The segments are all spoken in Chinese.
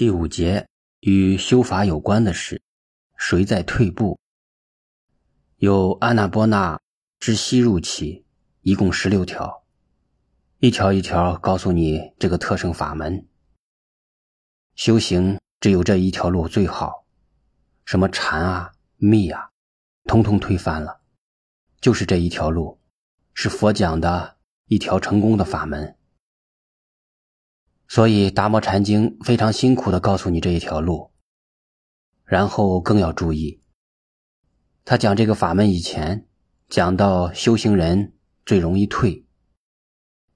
第五节与修法有关的是，谁在退步？有阿那波那之吸入起，一共十六条，一条一条告诉你这个特胜法门。修行只有这一条路最好，什么禅啊、密啊，通通推翻了，就是这一条路，是佛讲的一条成功的法门。所以《达摩禅经》非常辛苦的告诉你这一条路，然后更要注意，他讲这个法门以前，讲到修行人最容易退，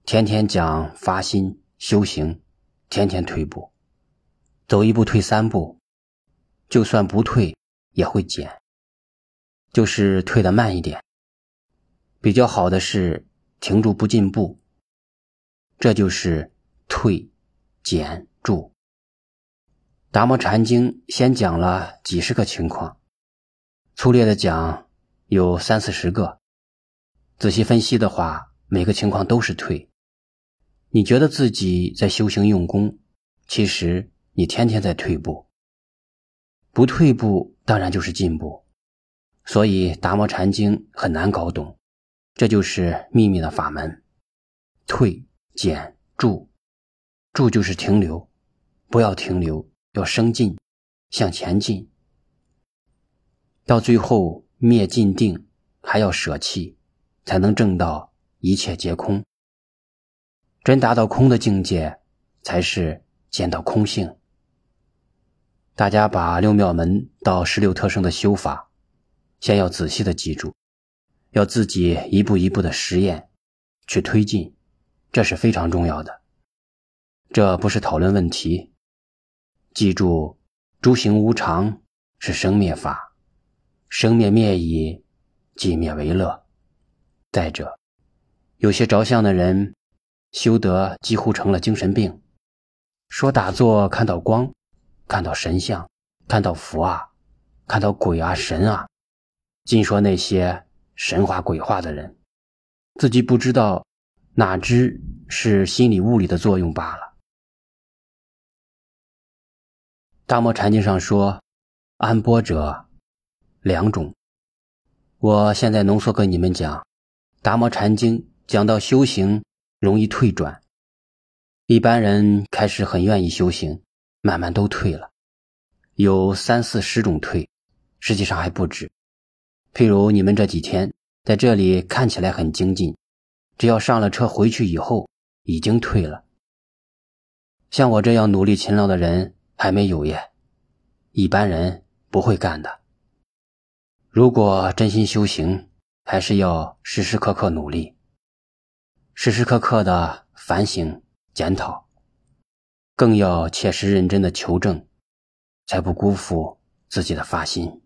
天天讲发心修行，天天退步，走一步退三步，就算不退也会减，就是退的慢一点。比较好的是停住不进步，这就是退。减注。达摩禅经先讲了几十个情况，粗略的讲有三四十个，仔细分析的话，每个情况都是退。你觉得自己在修行用功，其实你天天在退步。不退步当然就是进步，所以达摩禅经很难搞懂，这就是秘密的法门：退、减、注。住就是停留，不要停留，要生进，向前进。到最后灭尽定，还要舍弃，才能证到一切皆空。真达到空的境界，才是见到空性。大家把六妙门到十六特生的修法，先要仔细的记住，要自己一步一步的实验，去推进，这是非常重要的。这不是讨论问题。记住，诸行无常是生灭法，生灭灭已，寂灭为乐。再者，有些着相的人修得几乎成了精神病，说打坐看到光，看到神像，看到佛啊，看到鬼啊神啊，尽说那些神话鬼话的人，自己不知道，哪知是心理物理的作用罢了。大摩禅经上说，安波者两种。我现在浓缩跟你们讲，达摩禅经讲到修行容易退转，一般人开始很愿意修行，慢慢都退了，有三四十种退，实际上还不止。譬如你们这几天在这里看起来很精进，只要上了车回去以后，已经退了。像我这样努力勤劳的人。还没有耶，一般人不会干的。如果真心修行，还是要时时刻刻努力，时时刻刻的反省检讨，更要切实认真的求证，才不辜负自己的发心。